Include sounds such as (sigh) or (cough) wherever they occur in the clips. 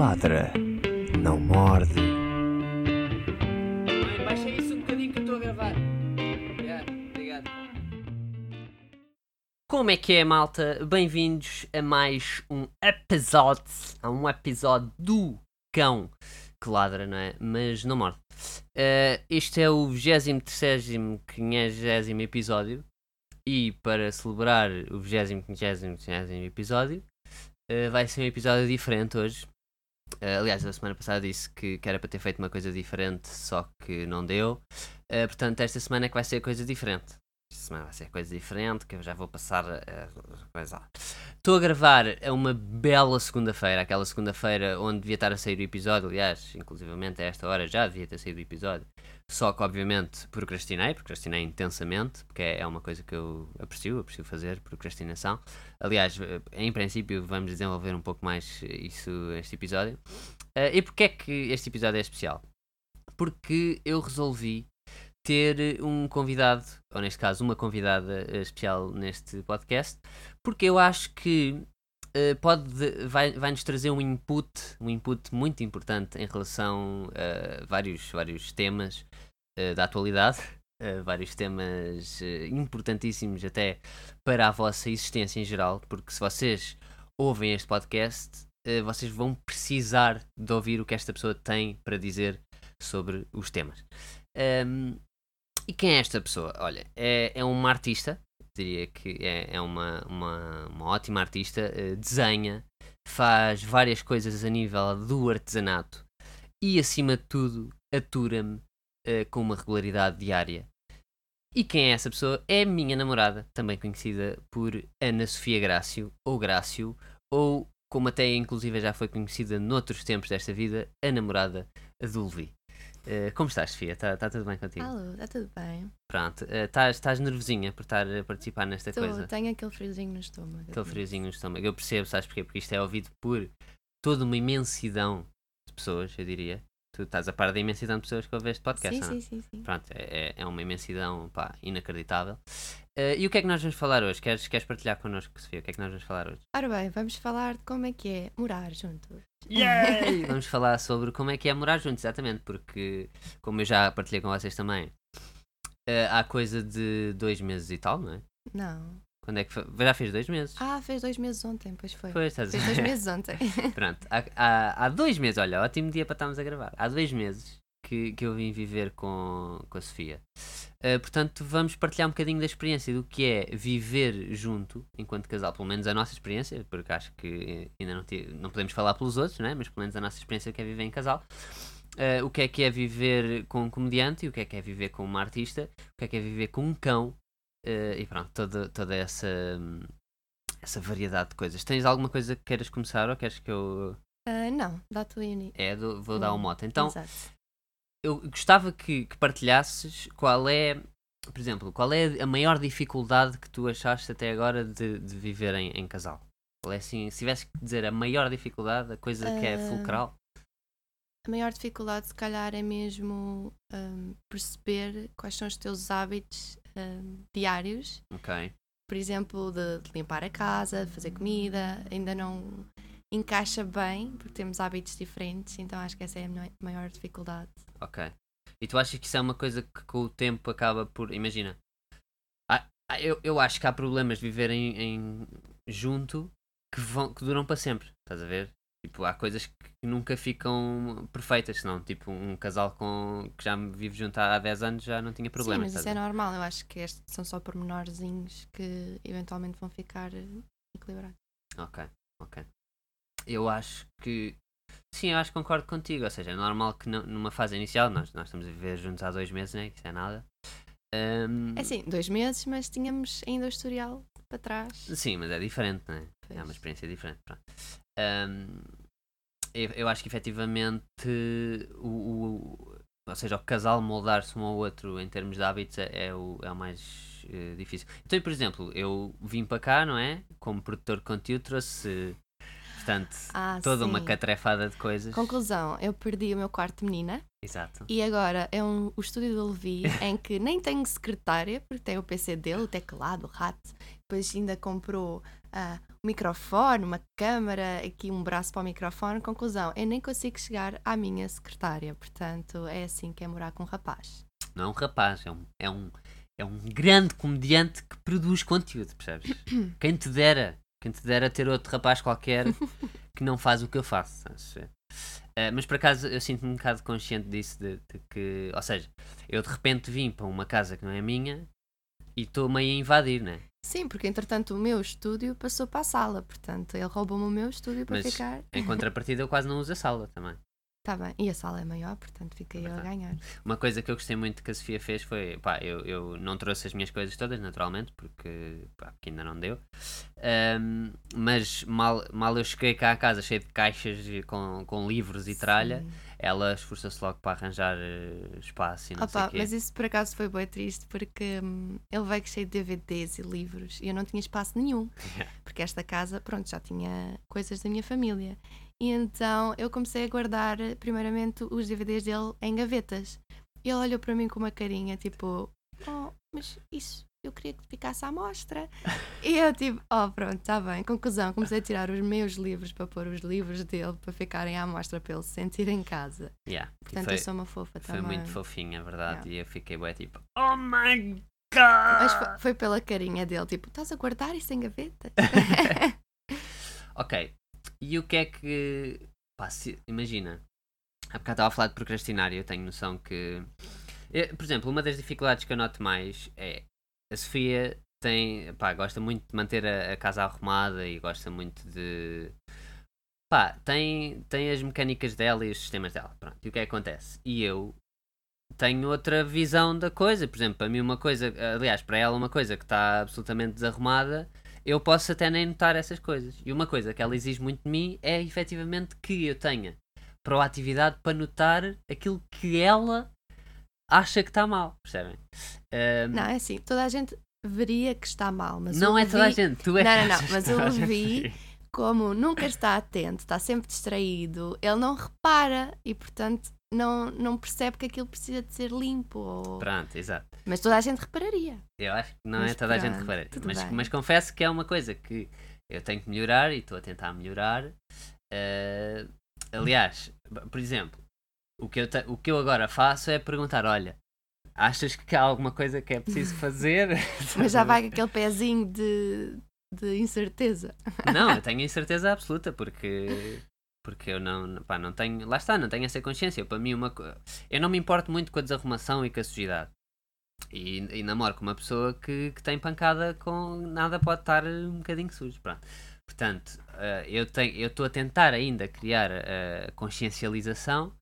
ladra, não morde. Mãe, baixa isso um bocadinho que eu estou a gravar. Obrigado, obrigado. Como é que é, malta? Bem-vindos a mais um episódio. A um episódio do cão que ladra, não é? Mas não morde. Eh, este é o 23 50 episódio. E para celebrar o 20 50 episódio, eh, vai ser um episódio diferente hoje. Eh, aliás, a semana passada disse que, que era para ter feito uma coisa diferente, só que não deu. Eh, portanto, esta semana é que vai ser coisa diferente. Semana vai ser coisa diferente, que eu já vou passar a a coisa. Estou a gravar a uma bela segunda-feira, aquela segunda-feira onde devia estar a sair o episódio, aliás, inclusivamente a esta hora já devia ter saído o episódio. Só que, obviamente, procrastinei, procrastinei intensamente, porque é, é uma coisa que eu aprecio, aprecio fazer, procrastinação. Aliás, eh, em princípio, vamos desenvolver um pouco mais isso neste episódio. Eh, e porquê é que este episódio é especial? Porque eu resolvi ter um convidado, ou neste caso, uma convidada eh, especial neste podcast, porque eu acho que eh, pode, vai, vai nos trazer um input, um input muito importante em relação a vários, vários temas eh, da atualidade, (laughs) eh, vários temas eh, importantíssimos até para a vossa existência em geral, porque se vocês ouvem este podcast, eh, vocês vão precisar de ouvir o que esta pessoa tem para dizer sobre os temas. Ahm, e quem é esta pessoa? Olha, é, é uma artista, diria que é, é uma, uma, uma ótima artista, eh, desenha, faz várias coisas a nível do artesanato e, acima de tudo, atura-me eh, com uma regularidade diária. E quem é essa pessoa? É a minha namorada, também conhecida por Ana Sofia Grácio, ou Grácio, ou como até inclusive já foi conhecida noutros tempos desta vida, a namorada do Levi. Eh, como estás, Sofia? Está tá tudo bem contigo? Alô, está tudo bem? Pronto, eh, estás estás nervosinha por estar a participar nesta Estou, coisa? tenho aquele friozinho no estômago. Aquele friozinho no estômago. Eu percebo, sabes porquê? Porque isto é ouvido por toda uma imensidão de pessoas, eu diria. Tu estás a par da imensidão de pessoas que ouvem este podcast, Sim, não é? sim, sim, sim. Pronto, é, é- é uma imensidão pá, inacreditável. Eh, e o que é que nós vamos falar hoje? Queres, queres partilhar connosco, Sofia? O que é que nós vamos falar hoje? Ora bem, vamos falar de como é que é morar juntos. Yay! (laughs) vamos falar sobre como é que é morar juntos, exatamente, porque, como eu já partilhei com vocês também, eh, há coisa de dois meses e tal, não é? Não. Quando é que foi? Já fez dois meses. Ah, fez dois meses ontem, pois foi. Pois, estás Fez dois meses ontem. (laughs) Pronto, há, há, há dois meses, olha, ótimo dia para estarmos a gravar. Há dois meses que, que eu vim viver com, com a Sofia. Uh, portanto, vamos partilhar um bocadinho da experiência do que é viver junto enquanto casal, pelo menos a nossa experiência, porque acho que ainda não, tive, não podemos falar pelos outros, né? mas pelo menos a nossa experiência que é viver em casal. Uh, o que é que é viver com um comediante, o que é que é viver com uma artista, o que é que é viver com um cão, uh, e pronto, toda, toda essa, essa variedade de coisas. Tens alguma coisa que queiras começar ou queres que eu. Ah, não, dá tua uni. É, do- vou dar um mote. Então, Exato. eu gostava que, que partilhasses qual é, por exemplo, qual é a maior dificuldade que tu achaste até agora de, de viver em, em casal? Qual é assim, se tivesse que dizer a maior dificuldade, a coisa que é Ah, fulcral? A maior dificuldade, se calhar, é mesmo ahm, perceber quais são os teus hábitos ahm, diários. Ok. Por exemplo, de, de limpar a casa, de fazer comida. Ainda não encaixa bem, porque temos hábitos diferentes. Então acho que essa é a maior dificuldade. Ok. E tu achas que isso é uma coisa que com o tempo acaba por. Imagina. eu, eu acho que há problemas de viver em, em- junto que, vão, que duram para sempre. Estás a ver? Tipo, há coisas que nunca ficam perfeitas, senão, tipo, um casal com, que já vive junto há 10 anos já não tinha Sim, problemas. mas isso é normal. Eu acho que estes são só pormenorzinhos que eventualmente vão ficar eh, equilibrados. Ok, ok. Eu acho que. Sim, eu acho que concordo contigo. Ou seja, é normal que não- numa fase inicial, nós, nós estamos a viver juntos há dois meses, né? Isso é nada. Ahm, É assim, dois meses, mas tínhamos ainda o historial para trás. Sim, mas é diferente, não é? É uma Pois. experiência diferente. Pronto. Ahm, eu, eu acho que efetivamente o, o- ou seja, o casal moldar-se um ao outro em termos de hábitos é, é o, é o mais eh, difícil. Então, por exemplo, eu vim para cá, não é? Como produtor de conteúdo, trouxe portanto, Ah, toda uma sim. catrefada de coisas. Conclusão, eu perdi o meu quarto menina. Exato. E agora é um, o estúdio do Levi (laughs) em que nem tem secretária, porque tem o PC dele, o teclado, o rato. Depois ainda comprou ah, um microfone, uma câmara, aqui um braço para o microfone. Conclusão, eu nem consigo chegar à minha secretária. Portanto, é assim que é morar com um rapaz. Não é um rapaz, é um, é um, é um grande comediante que produz conteúdo, percebes? (coughs) quem te dera, quem te dera ter outro rapaz qualquer que não faz o que eu faço. Eh, mas por acaso eu sinto-me um bocado consciente disso, de, de que, ou seja, eu de repente vim para uma casa que não é minha e estou meio a invadir, né? Sim, porque entretanto o meu estúdio passou para a sala. Portanto, ele roubou-me o meu estúdio para Mas ficar. Em contrapartida, eu quase não uso a sala também. (laughs) Tá bem. E a sala é maior, portanto fiquei eu a Verdade. ganhar. Uma coisa que eu gostei muito que a Sofia fez foi, pá, eu, eu não trouxe as minhas coisas todas, naturalmente, porque, pá, porque ainda não deu. Ahm, mas mal, mal eu cheguei cá à casa cheio de caixas com, com livros e tralha, Sim. Ela esforçou-se logo para arranjar eh, espaço e não sei Opa, o quê. mas isso por acaso foi bem triste porque hum, ele veio cheio de DVDs e livros e eu não tinha espaço nenhum. (laughs) Porque esta casa, pronto, já tinha coisas da minha família. E então eu comecei a guardar, primeiramente, os DVDs dele em gavetas. E ele olhou para mim com uma carinha tipo: Oh, mas isso eu queria que ficasse à mostra. (laughs) e eu tipo: Oh, pronto, está bem. Conclusão, comecei a tirar os meus livros para pôr os livros dele para ficarem à mostra para ele se sentir em casa. Yeah, e Portanto, foi, eu sou uma fofa foi também. muito fofinho, é verdade. Yeah. E eu fiquei bem tipo, oh my god! Mas foi, foi pela carinha dele, tipo, estás a guardar isso em gavetas? (laughs) Ok, e o que é que. Pá, se- imagina, há bocado estava a falar de procrastinar e eu tenho noção que. eu, por exemplo, uma das dificuldades que eu noto mais é a Sofia tem. Pá, gosta muito de manter a, a casa arrumada e gosta muito de. Pá, tem, tem as mecânicas dela e os sistemas dela. Pronto, e o que é que acontece? E eu tenho outra visão da coisa. Por exemplo, para mim, uma coisa. Aliás, para ela, uma coisa que está absolutamente desarrumada eu posso até nem notar essas coisas. E uma coisa que ela exige muito de mim é efetivamente que eu tenha proatividade para notar aquilo que ela acha que está mal, percebem? Ahm, Não, é assim, toda a gente veria que está mal, mas não é toda a gente, tu é Não, não, não, mas Levi- vê. como nunca está atento, está sempre distraído, ele não repara e, portanto, não, não percebe que aquilo precisa de ser limpo. ou- Pronto, exato. Mas toda a gente repararia. Eu acho que não Mas é toda a gente pronto, repara. tudo Mas, bem. mas confesso que é uma coisa que eu tenho que melhorar e estou a tentar melhorar. Ah, aliás, por exemplo, o que, eu te- o que eu agora faço é perguntar: olha, achas que há alguma coisa que é preciso fazer? (laughs) Mas já vai com aquele pezinho de, de incerteza. (laughs) Não, eu tenho incerteza absoluta porque porque eu não, pá, não tenho, lá está, não tenho essa consciência. Para mim uma eu não me importo muito com a desarrumação e com a sujidade. E, e namoro com uma pessoa que, que tem pancada com nada pode estar um bocadinho sujo, pronto. Portanto, eh, eu tenho eu estou a tentar ainda criar a consciencialização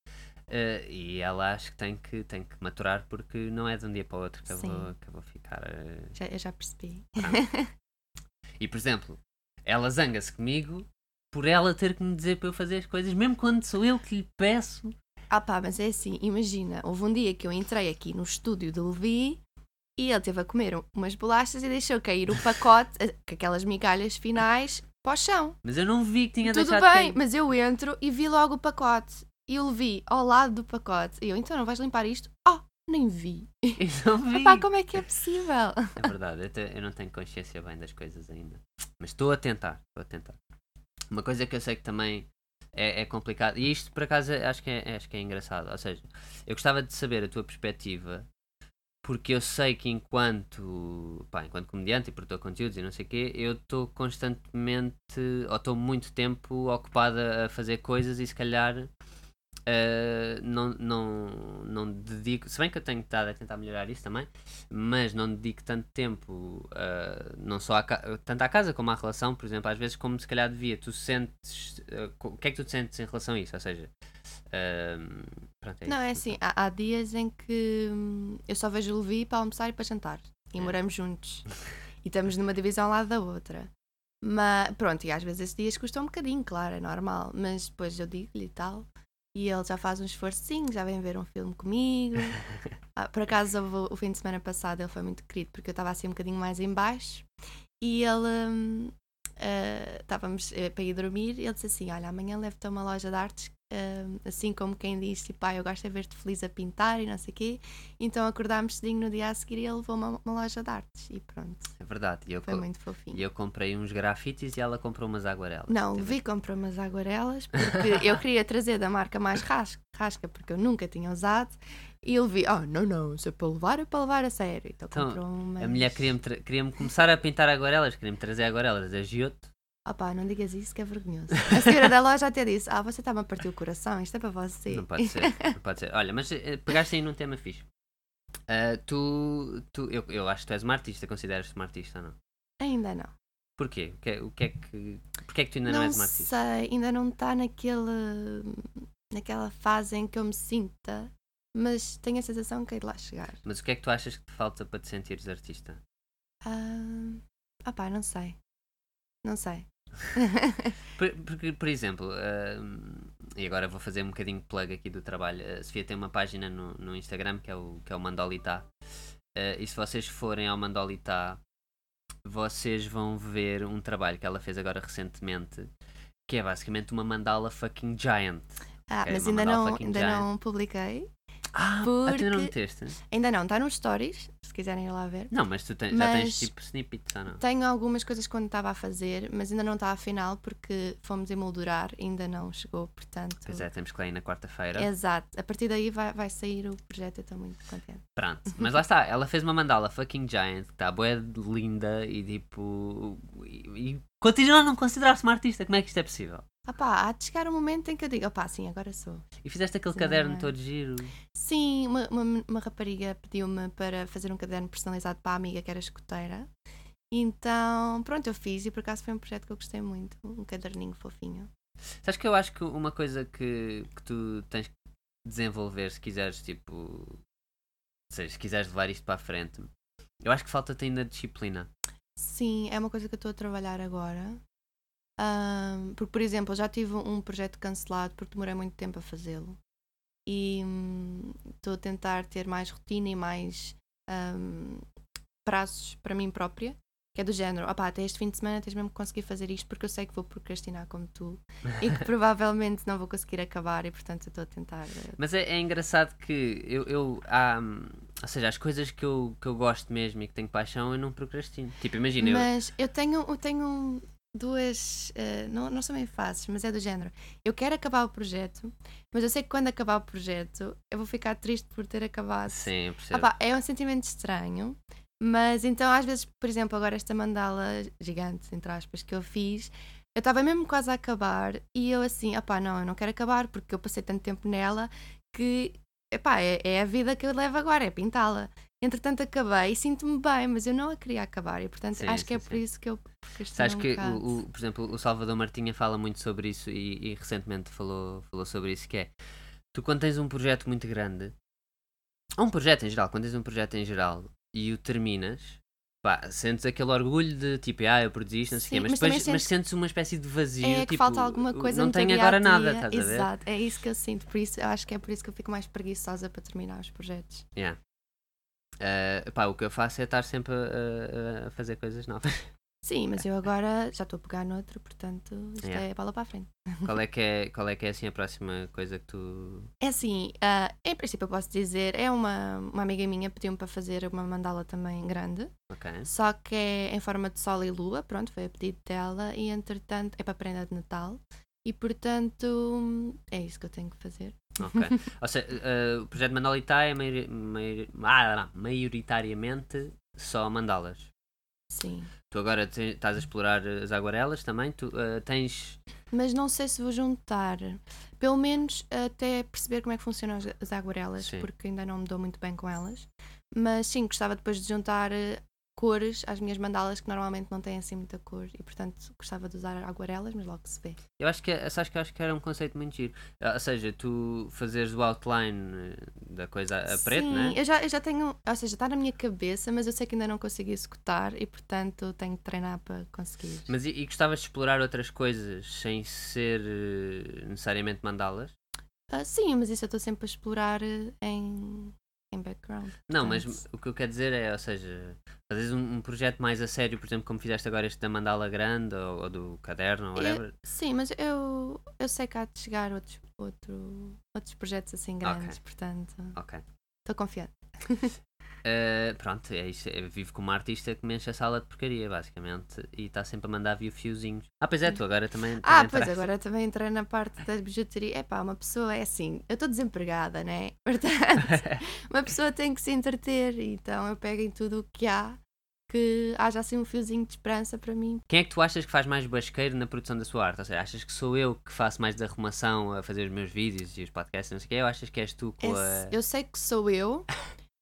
eh, e ela acho que tem que tem que maturar porque não é de um dia para o outro que eu vou, que eu vou ficar eh, Já, eu já percebi. (laughs) e, por exemplo, ela zanga-se comigo por ela ter que me dizer para eu fazer as coisas, mesmo quando sou eu que lhe peço. Ah pá, mas é assim, imagina, houve um dia que eu entrei aqui no estúdio do Levi e ele teve a comer um- umas bolachas e deixou cair o pacote, eh, com aquelas migalhas finais, para o chão. Mas eu não vi que tinha Tudo deixado bem, cair. mas eu entro e vi logo o pacote. E o Levi ao lado do pacote. E eu, então não vais limpar isto? Oh, nem vi. (laughs) Eu não vi. Epá, como é que é possível? É verdade, eu, te- eu não tenho consciência bem das coisas ainda. Mas estou a tentar, estou a tentar. Uma coisa que eu sei que também é, é complicado, e isto por acaso acho que, é, acho que é engraçado. Ou seja, eu gostava de saber a tua perspectiva, porque eu sei que enquanto, pá, enquanto comediante e produtor de conteúdos e não sei o quê, eu estou constantemente, ou estou muito tempo ocupada a fazer coisas e se calhar. Uh, não, não, não dedico, se bem que eu tenho estado a tentar melhorar isso também, mas não dedico tanto tempo, uh, não só à tanto à casa como à relação, por exemplo, às vezes como se calhar devia, tu sentes, uh, o que é que tu sentes em relação a isso? Ou seja, pronto, é Não, é assim, há, há dias em que hum, eu só vejo o Levi para almoçar e para jantar. E É. moramos juntos. (laughs) E estamos numa divisão ao lado da outra. Mas pronto, e às vezes esses dias custam um bocadinho, claro, é normal. Mas depois eu digo-lhe e tal. E ele já faz um esforcinho, já vem ver um filme comigo. (laughs) Ah, por acaso, o fim de semana passado ele foi muito querido porque eu estava assim um bocadinho mais em baixo. E ele. hum, ah, estávamos eh, para ir dormir e ele disse assim: Olha, amanhã levo-te a uma loja de artes assim como quem diz, tipo, ah, eu gosto de ver-te feliz a pintar e não sei o quê. Então acordámos cedinho no dia a seguir e ele levou uma, uma loja de artes e pronto, É verdade. E eu, foi muito fofinho. e eu comprei uns grafites e ela comprou umas aguarelas. Não, o Vi comprou umas aguarelas porque eu queria trazer da marca mais ras- rasca, porque eu nunca tinha usado. E ele vi, oh, não, não, se é para levar, é para levar a sério. Então, Então, comprou umas. A mulher queria-me queria-me começar a pintar aguarelas, queria-me trazer aguarelas da Giotto. Opá, não digas isso que é vergonhoso. A senhora da loja até disse: Ah, você está-me a partir o coração, isto é para você. Não pode ser, não pode ser. Olha, mas eh, pegaste aí num tema fixe. Ah, tu, tu eu, eu acho que tu és uma artista, consideras-te uma artista ou não? Ainda não. Porquê? O que, é- o que é que. Porquê é que tu ainda não, não és uma artista? sei, ainda não está naquele, naquela fase em que eu me sinta, mas tenho a sensação que hei de lá chegar. Mas o que é que tu achas que te falta para te sentires artista? Ah, opá, não sei. Não sei. Por, porque, por exemplo, ah, e agora vou fazer um bocadinho de plug aqui do trabalho. A Sofia tem uma página no, no Instagram que é o, que é o Mandolita. Ah, e se vocês forem ao Mandolita, vocês vão ver um trabalho que ela fez agora recentemente, que é basicamente uma mandala fucking giant. Ah, Ok, mas uma ainda não, ainda giant. não publiquei. Ah, ah, tu ainda não Porque- meteste? Ainda não, está nos stories, se quiserem ir lá ver. Não, mas tu tens- já tens Mas- tipo snippets ou não? Tenho algumas coisas quando estava a fazer, mas ainda não está a final porque fomos emoldurar, ainda não chegou, portanto. Pois é, temos que lá ir na quarta-feira. Exato, a partir daí vai, vai sair o projeto, eu estou muito contente. Pronto, (laughs) mas lá está, ela fez uma mandala fucking giant que está boa linda e tipo. E, e continua a não considerar-se uma artista, como é que isto é possível? Ah pá, há de chegar um momento em que eu digo, opá, sim, agora sou. E fizeste aquele Sim, caderno é. todo giro. Sim, uma, uma, uma rapariga pediu-me para fazer um caderno personalizado para a amiga que era escoteira. Então, pronto, eu fiz e por acaso foi um projeto que eu gostei muito, um caderninho fofinho. Sabes que eu acho que uma coisa que, que tu tens que desenvolver se quiseres, tipo. Seja, se quiseres levar isto para a frente, eu acho que falta-te ainda disciplina. Sim, é uma coisa que eu estou a trabalhar agora. Ahm, porque, por exemplo, eu já tive um projeto cancelado porque demorei muito tempo a fazê-lo. E hum, estou a tentar ter mais rotina e mais ahm, prazos para mim própria. Que é do género, opá, até este fim de semana tens mesmo que conseguir fazer isto porque eu sei que vou procrastinar como tu e que (laughs) provavelmente não vou conseguir acabar e portanto eu estou a tentar. eh, Mas é, é engraçado que eu, eu há, hum, ou seja, as coisas que eu, que eu gosto mesmo e que tenho paixão, eu não procrastino. Tipo, imagina, eu, Mas eu tenho, eu tenho duas. eh, não, não são bem faces, mas é do género. Eu quero acabar o projeto, mas eu sei que quando acabar o projeto eu vou ficar triste por ter acabado. sim, percebo. é um sentimento estranho, mas então às vezes, por exemplo, agora esta mandala gigante, entre aspas, que eu fiz. Eu estava mesmo quase a acabar e eu assim, ah pá, não, eu não quero acabar porque eu passei tanto tempo nela que, epá, é, é a vida que eu levo agora, é pintá-la. Entretanto acabei e sinto-me bem, mas eu não a queria acabar e portanto Sim, acho que é sim, por sim. isso que eu Sabes um que, o, o- por exemplo, o Salvador Martinha fala muito sobre isso e, e recentemente falou, falou sobre isso, que é tu quando tens um projeto muito grande, ou um projeto em geral, quando tens um projeto em geral e o terminas, pá, sentes aquele orgulho de tipo, ah, eu produzi isto, não sei o quê, Sim, mas mas depois também mas sentes- sentes uma espécie de vazio, É que tipo, falta alguma coisa não tenho agora nada, estás a ver? Exato, é isso que eu sinto, por isso eu acho que é por isso que eu fico mais preguiçosa para terminar os projetos. Yeah. Ah, pá, o que eu faço é estar sempre a, a- a fazer coisas novas. Sim, mas eu agora já estou a pegar noutro, portanto isto Yeah. é bola para a frente. qual, é que é, qual é que é assim a próxima coisa que tu. É assim, ah, em princípio eu posso dizer, é uma, uma amiga minha pediu-me para fazer uma mandala também grande, Ok. só que é em forma de sol e lua, pronto, foi a pedido dela, e entretanto é para prenda de Natal, e portanto é isso que eu tenho que fazer. Ok. (laughs) Ou seja, eh, o projeto Mandalita é maiori- maiori- ah, não, maioritariamente só mandalas. Sim. Tu agora te- estás a explorar as aguarelas também. Tu eh, tens. Mas não sei se vou juntar, pelo menos até perceber como é que funcionam as, as aguarelas, Sim. porque ainda não me dou muito bem com elas. Mas sim, gostava depois de juntar eh, cores às minhas mandalas, que normalmente não têm assim muita cor, e portanto gostava de usar aguarelas, mas logo se vê. Eu acho que, é- sabes que eu acho que era um conceito muito giro. Ah, Ou seja, tu fazeres o outline eh, da coisa a preto, sim, né? eu já, eu já tenho, ou seja, está na minha cabeça, mas eu sei que ainda não consegui executar e portanto tenho de treinar para conseguir. Mas e, e gostavas de explorar outras coisas sem ser eh, necessariamente mandalas? Ah, sim, mas isso eu estou sempre a explorar eh, em, em background. Não, mas portanto- o que eu quero dizer é, ou seja, fazes um, um projeto mais a sério, por exemplo, como fizeste agora este da mandala grande ou, ou do caderno ou Eu- whatever. Sim, mas eu, eu sei que há de chegar outros outro, outros projetos assim grandes, portanto Ok. estou confiante. (laughs) Uh, pronto, é isso. Eu vivo como uma artista que me enche a sala de porcaria, basicamente, e está sempre a mandar view fiozinhos. Ah, pois é, tu agora também. Ah, pois entraste. agora também entrei na parte da bijuteria. É pá, uma pessoa é assim, eu estou desempregada, né? (laughs) Portanto, uma pessoa tem que se entreter, então eu pego em tudo o que há, que haja assim um fiozinho de esperança para mim. Quem é que tu achas que faz mais basqueiro na produção da sua arte? Ou seja, achas que sou eu que faço mais da arrumação a fazer os meus vídeos e os podcasts, não sei o quê? Ou achas que és tu com a. Esse- eu sei que sou eu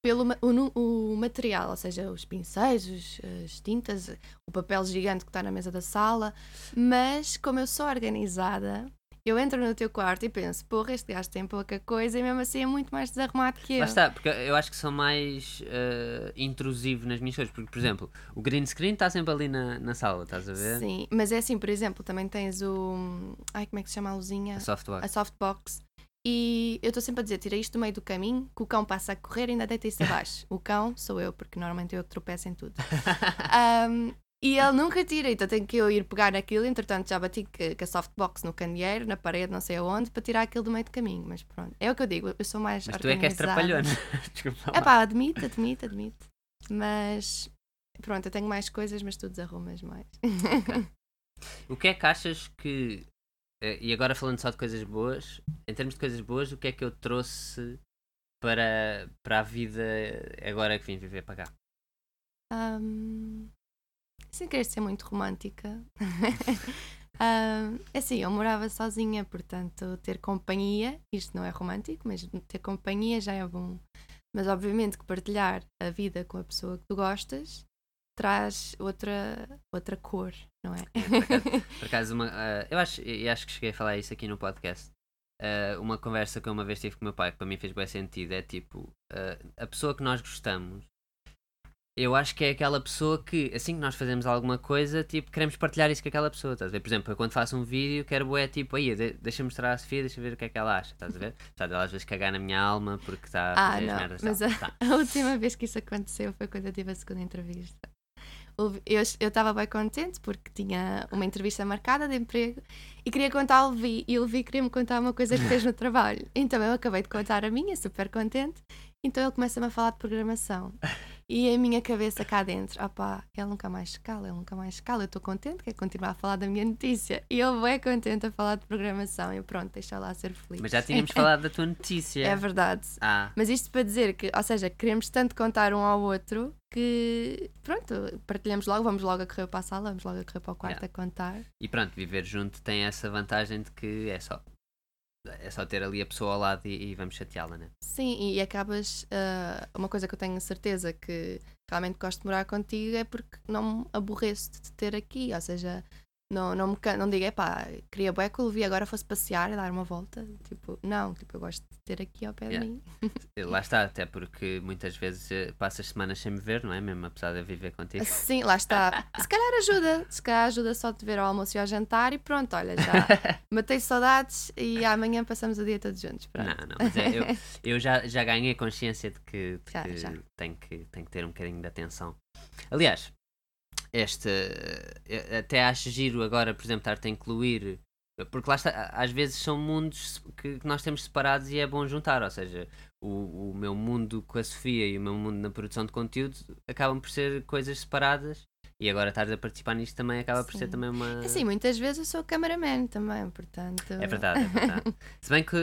pelo o, o material, ou seja, os pincéis, os- as tintas, o papel gigante que está na mesa da sala, mas como eu sou organizada, eu entro no teu quarto e penso, porra, este gajo tem pouca coisa e mesmo assim é muito mais desarrumado que eu. Lá está, porque eu acho que sou mais eh, intrusivo nas minhas coisas. Porque, por exemplo, o green screen está sempre ali na, na sala, estás a ver? Sim, mas é assim, por exemplo, também tens o. Ai, como é que se chama a luzinha? A softbox. A softbox. E eu estou sempre a dizer, tira isto do meio do caminho, que o cão passa a correr e ainda deita isso abaixo. o cão sou eu, porque normalmente eu tropeço em tudo. (laughs) Ahm, e ele nunca tira, então tenho que eu ir pegar naquilo. Entretanto, já bati que a softbox no candeeiro, na parede, não sei aonde, para tirar aquilo do meio do caminho. Mas pronto, é o que eu digo, eu sou mais. Mas tu é que és trapalhona. (laughs) Desculpa. É pá, admito, admito, admito. Mas pronto, eu tenho mais coisas, mas tu desarrumas mais. (laughs) O que é que achas que. Eh, E agora falando só de coisas boas, em termos de coisas boas, o que é que eu trouxe para, para a vida agora que vim viver para cá? Ahm, sem querer ser muito romântica. (laughs) Ahm, é assim, eu morava sozinha, portanto, ter companhia, isto não é romântico, mas ter companhia já é bom. Mas obviamente que partilhar a vida com a pessoa que tu gostas traz outra, outra cor, não é? (laughs) Por acaso, uma, ah, eu acho, eu acho que cheguei a falar isso aqui no podcast. Ah, uma conversa que eu uma vez tive com o meu pai, que para mim fez bem sentido, é tipo, ah, a pessoa que nós gostamos, eu acho que é aquela pessoa que, assim que nós fazemos alguma coisa, tipo, queremos partilhar isso com aquela pessoa, estás a ver? Por exemplo, eu quando faço um vídeo, quero é tipo, aí, de, deixa-me mostrar a Sofia, deixa ver o que é que ela acha, estás a ver? Dela às vezes cagar na minha alma porque está a Ah, fazer as não, merdas. mas tal. a, Tá. (laughs) a última vez que isso aconteceu foi quando eu tive a segunda entrevista. Eu estava bem contente porque tinha uma entrevista marcada de emprego e queria contar ao Levi e o Levi queria-me contar uma coisa que fez no (laughs) trabalho. Então eu acabei de contar a minha, super contente. Então ele começa-me a falar de programação. (laughs) E a minha cabeça cá dentro, opá, ele nunca mais se cala, ele nunca mais se cala. Eu estou contente, quer continuar a falar da minha notícia. E ele é contente a falar de programação. E pronto, deixa lá ser feliz. Mas já tínhamos falado da tua notícia. É verdade. Ah, Mas isto para dizer que, ou seja, queremos tanto contar um ao outro que, pronto, partilhamos logo, vamos logo a correr para a sala, vamos logo a correr para o quarto Yeah. a contar. e pronto, viver junto tem essa vantagem de que é só. É só ter ali a pessoa ao lado e, e vamos chateá-la, né? Sim, e acabas. ah, uma coisa que eu tenho certeza que realmente gosto de morar contigo é porque não me aborreço de te ter aqui, ou seja. Não, não, me, can- não digo, epá, queria bué que o Levi agora fosse passear e dar uma volta. Tipo, não, tipo, eu gosto de ter aqui ao pé Yeah. de mim. Lá está, até porque muitas vezes eh, passas semanas sem me ver, não é? Mesmo apesar de eu viver contigo. (laughs) Sim, lá está. (laughs) Se calhar ajuda, se calhar ajuda só te ver ao almoço e ao jantar e pronto, olha, já (laughs) matei saudades e amanhã passamos o dia todos juntos. Pronto. Não, não, mas é, eu, eu já, já ganhei consciência de que, de Já, que já. Tenho, que tenho que ter um bocadinho de atenção. Aliás, este eh, até acho giro agora, por exemplo, estar-te a incluir, porque lá está, às vezes são mundos que, que nós temos separados e é bom juntar, ou seja, o, o meu mundo com a Sofia e o meu mundo na produção de conteúdo acabam por ser coisas separadas e agora estares a participar nisto também acaba por ser também uma. Assim, muitas vezes eu sou cameraman também, portanto. É verdade, é verdade. (laughs) Se bem que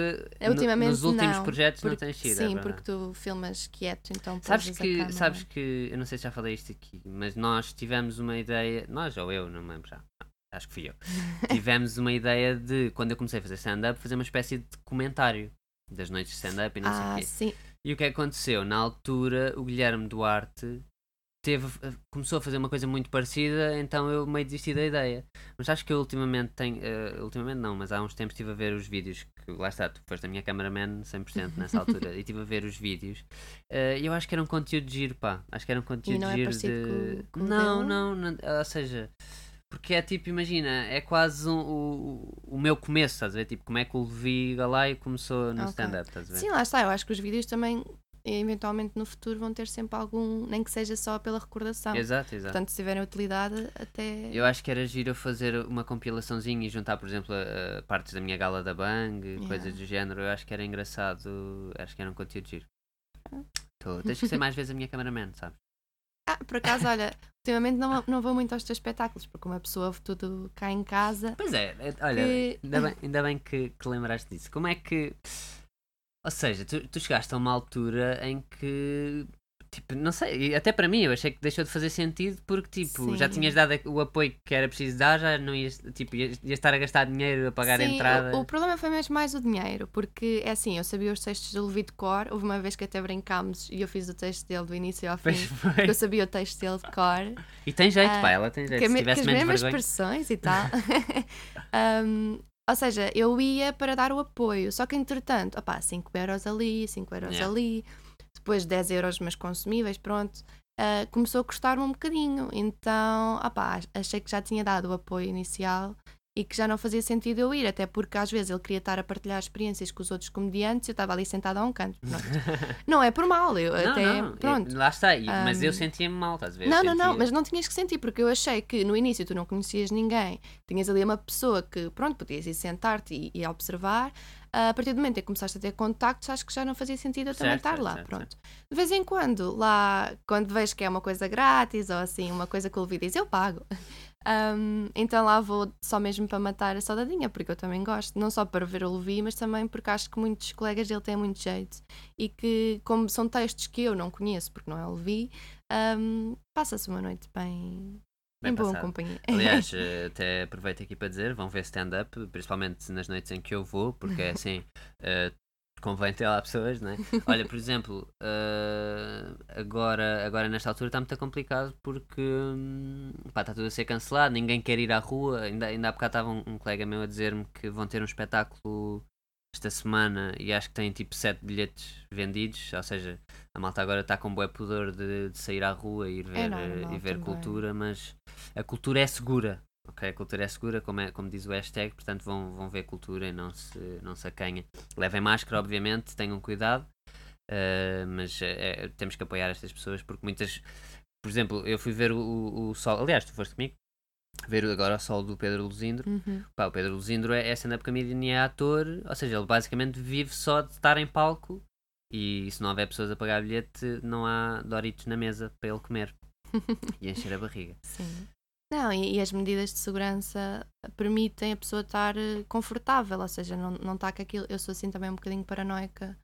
Ultimamente nos últimos não, projetos não porque- tens sido. é Sim, verdade. porque tu filmas quieto, então Sabes que, sabes que, eu não sei se já falei isto aqui, mas nós tivemos uma ideia, nós ou eu, não me lembro já, Não, acho que fui eu, (laughs) tivemos uma ideia de, quando eu comecei a fazer stand-up, fazer uma espécie de comentário das noites de stand-up e não Ah, sei o quê. sim. E o que aconteceu? Na altura, o Guilherme Duarte teve, começou a fazer uma coisa muito parecida, então eu meio desisti da ideia. Mas acho que eu ultimamente tenho, eh, ultimamente não, mas há uns tempos estive a ver os vídeos, que lá está, tu foste a minha cameraman 100% (laughs) nessa altura, e estive a ver os vídeos, eh, e eu acho que era um conteúdo de giro, pá, acho que era um conteúdo não é giro parecido de... com- com não, não, não, ou seja... Porque é tipo, imagina, é quase um- o, o meu começo, estás a ver? Tipo, como é que o Levi Galaio começou no Ok. stand-up, estás a ver? Sim, lá está. Eu acho que os vídeos também eventualmente no futuro vão ter sempre algum, nem que seja só pela recordação. Exato, exato. Portanto, se tiverem utilidade, até. Eu acho que era giro eu fazer uma compilaçãozinha e juntar, por exemplo, a- a partes da minha gala da Bang, Yeah. coisas do género. Eu acho que era engraçado, acho que era um conteúdo giro. Tô. Tens que ser mais vezes a minha cameraman, sabes? Ah, por acaso, olha, ultimamente não, não vou muito aos teus espetáculos, porque uma pessoa ouve tudo cá em casa. Pois é, é, olha, Que- ainda bem, ainda bem que, que lembraste disso. Como é que. Ou seja, tu, tu chegaste a uma altura em que. Tipo, não sei, até para mim eu achei que deixou de fazer sentido porque, tipo, já Sim. tinhas dado o apoio que era preciso dar, já não ias, tipo, ias, ias estar a gastar dinheiro a pagar a Sim, entrada. O, o problema foi mesmo mais o dinheiro, porque é assim, eu sabia os textos do Levi de cor, houve uma vez que até brincámos e eu fiz o texto dele do início ao fim, porque eu sabia o texto dele de cor. E tem jeito, Ah, pá, ela tem jeito. que, Se tivesse que as mesmas vergonha. expressões e tal. (laughs) Um, ou seja, eu ia para dar o apoio, só que entretanto, opá, 5 euros ali, 5 euros Yeah. ali, depois 10 euros mas consumíveis, pronto. ah, começou a custar-me um bocadinho, então opá, achei que já tinha dado o apoio inicial e que já não fazia sentido eu ir, até porque às vezes ele queria estar a partilhar experiências com os outros comediantes e eu estava ali sentada a um canto. (laughs) Não é por mal, eu Não, até. não, pronto. lá está, mas eu sentia-me mal, ver? Eu Não, não, não, sentia- mas não tinhas que sentir, porque eu achei que no início tu não conhecias ninguém, tinhas ali uma pessoa que, pronto, podias ir sentar-te e, e observar. Ah, a partir do momento em que começaste a ter contactos, acho que já não fazia sentido eu também Certo, estar certo, lá, certo, pronto. De vez em quando, lá, quando vejo que é uma coisa grátis ou assim, uma coisa que o Levi diz, eu pago. Ahm, então lá vou só mesmo para matar a saudadinha, porque eu também gosto, não só para ver o Levi, mas também porque acho que muitos colegas dele têm muito jeito. E que, como são textos que eu não conheço, porque não é o Levi, ahm, passa-se uma noite bem, Bem em boa companhia. (laughs) Aliás, eh, até aproveito aqui para dizer, vão ver stand-up, principalmente nas noites em que eu vou, porque é assim, eh, (laughs) convém ter lá pessoas, não é? (laughs) Olha, por exemplo, eh, agora, agora nesta altura está muito complicado porque hum, pá, está tudo a ser cancelado, ninguém quer ir à rua. Ainda, ainda há bocado estava um, um colega meu a dizer-me que vão ter um espetáculo esta semana e acho que têm tipo 7 bilhetes vendidos, ou seja, a malta agora está com bué pudor de, de sair à rua e ir ver, eh, normal e ver também. cultura, mas a cultura é segura. Ok, a cultura é segura, como, é, como diz o hashtag, portanto vão, vão ver cultura e não se, não se acanha. Levem máscara, obviamente, tenham cuidado, eh, mas eh, temos que apoiar estas pessoas porque muitas. Por exemplo, eu fui ver o, o, o sol. Aliás, tu foste comigo ver agora o sol do Pedro Luzindro. Uhum. Pá, o Pedro Luzindro é, é stand-up comedian e é ator, ou seja, ele basicamente vive só de estar em palco e se não houver pessoas a pagar bilhete, não há Doritos na mesa para ele comer (laughs) e encher a barriga. Sim. Não, e, e as medidas de segurança permitem a pessoa estar eh, confortável, ou seja, não, não está com aquilo. Eu sou assim também um bocadinho paranoica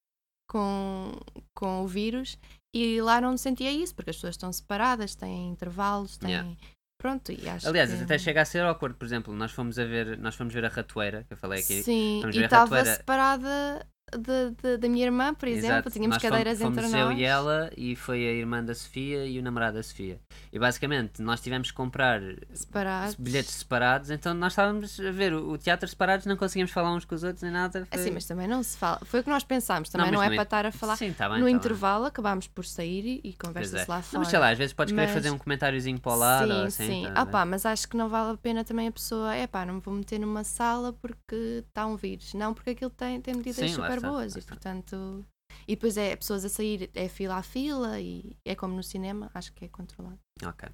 com, com o vírus e lá não sentia isso, porque as pessoas estão separadas, têm intervalos, têm. Yeah. Pronto, e acho Aliás, que... até chega a ser awkward, por exemplo, nós fomos a ver, nós fomos ver a ratoeira, que eu falei aqui. Sim, e estava separada de, de- da minha irmã, por exemplo, Exato. tínhamos Nós fomos- cadeiras fomos, entre eu nós. e ela e foi a irmã da Sofia e o namorado da Sofia. E basicamente nós tivemos que comprar separados. bilhetes separados, então nós estávamos a ver o, o teatro separados, não conseguimos falar uns com os outros nem nada. Foi... Assim, mas também não se fala. Foi o que nós pensámos, também mas não, é para estar a falar. Sim, tá bem, no tá bem. intervalo acabámos por sair e, conversa-se é. lá Não, fora. mas sei lá, às vezes podes querer Mas- fazer um comentáriozinho para o lado sim, assim. sim. tá Ah pá, mas acho que não vale a pena também a pessoa, é pá, não me vou meter numa sala porque está um vírus. Não, porque aquilo tem, tem medidas Sim, super boas e portanto. E depois é pessoas a sair, é fila a fila e é como no cinema, acho que é controlado. Ok.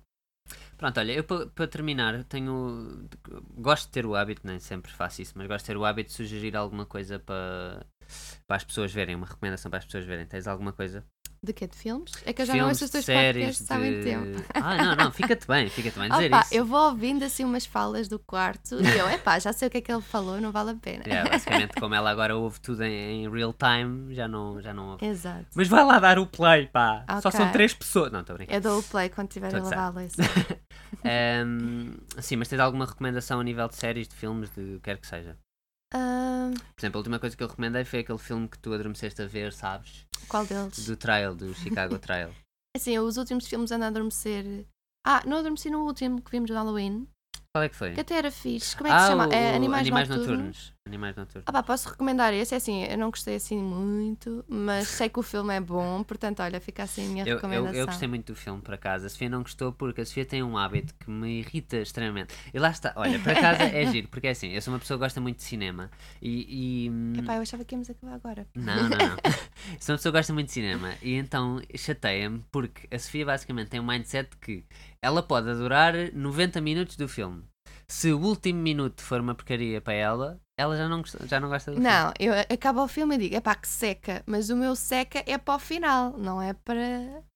Pronto, olha, eu pa- para terminar tenho. Gosto de ter o hábito, nem sempre faço isso, mas gosto de ter o hábito de sugerir alguma coisa para, para as pessoas verem, uma recomendação para as pessoas verem. Tens alguma coisa? De quê? De filmes? É que eu já não Filmes, ouço os teus séries, podcasts há muito de- tempo. (laughs) Ah, não, não, fica-te bem, fica-te bem dizer Opa, isso. eu vou ouvindo assim umas falas do quarto e eu, epá, já sei o que é que ele falou, não vale a pena. Yeah, basicamente, como ela agora ouve tudo em, em real time, já não, já não ouve. Exato. Mas vai lá dar o play, pá. Só Ok. são três pessoas. Não, estou a brincar. Eu dou o play quando estiver a Estou a lavar a louça. Ahm, sim, mas tens alguma recomendação a nível de séries, de filmes, de o que quer que seja? Ah, Por exemplo, a última coisa que eu recomendei foi aquele filme que tu adormeceste a ver, sabes? qual deles? Do Trail, do Chicago Trail. (laughs) Assim, os últimos filmes ando a adormecer. Ah, não adormeci no último que vimos do Halloween, Qual é que foi? que até era fixe. Como é que ah, se chama? o- É o Animais, Nocturnos. Nocturnos. Animais Noturnos. Ah pá, posso recomendar esse? É assim, eu não gostei assim muito, mas sei que o filme é bom, portanto, olha, fica assim a minha Eu, eu, recomendação. eu gostei muito do filme, por acaso. A Sofia não gostou porque a Sofia tem um hábito que me irrita extremamente. E lá está, olha, por acaso é (laughs) giro, porque é assim, eu sou uma pessoa que gosta muito de cinema e. e, hum, Epá, eu achava que íamos acabar agora. Não, não, não. (laughs) Sou uma pessoa que gosta muito de cinema e então chateia-me porque a Sofia basicamente tem um mindset que ela pode adorar 90 minutos do filme. Se o último minuto for uma porcaria para ela, ela já não, gosta- já não gosta do filme. Não, eu acabo o filme e digo, epá, que seca, mas o meu seca é para o final, não é para,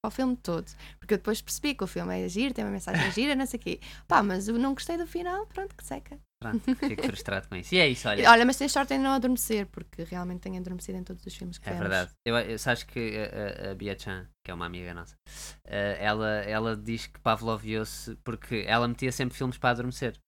para o filme todo. Porque eu depois percebi que o filme é giro, tem uma mensagem (laughs) gira, não sei o quê. Pá, mas eu não gostei do final, pronto, que seca. Pronto, fico frustrado com isso. E é isso, olha. Olha, mas tens sorte em não adormecer, porque realmente tenho adormecido em todos os filmes que É vemos. verdade. Eu, eu, sabes que a, a, Bia Chan, que é uma amiga nossa, eh, ela, ela diz que pavloviou-se porque ela metia sempre filmes para adormecer.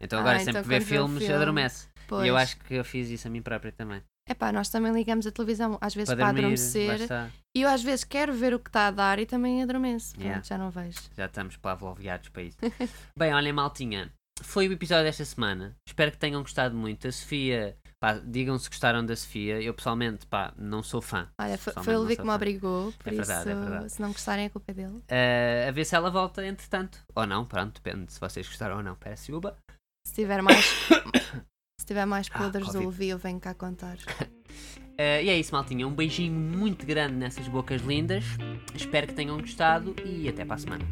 Então Ah, agora então sempre que vê filmes filme, adormece. Pois. E eu acho que eu fiz isso a mim própria também. Epá, nós também ligamos a televisão às vezes Para para, dormir, adormecer e eu às vezes quero ver o que está a dar e também adormeço. Pronto, Yeah. já não vejo. Já estamos pavloviados para isso. (laughs) Bem, olhem, maltinha. Foi o episódio desta semana. Espero que tenham gostado muito. A Sofia, pá, digam se gostaram da Sofia. Eu pessoalmente, pá, não sou fã. Olha, foi, o que me obrigou, por É verdade, isso, é verdade. se não gostarem, a culpa é dele. Eh, a ver se ela volta, entretanto. Ou não, pronto, depende se vocês gostaram ou não. Peço Uba. Se tiver mais, (coughs) se tiver mais Ah, podres do Covid. Levi, eu venho cá contar. (coughs) Eh, e é isso, maltinha. Um beijinho muito grande nessas bocas lindas. Espero que tenham gostado e até para a semana.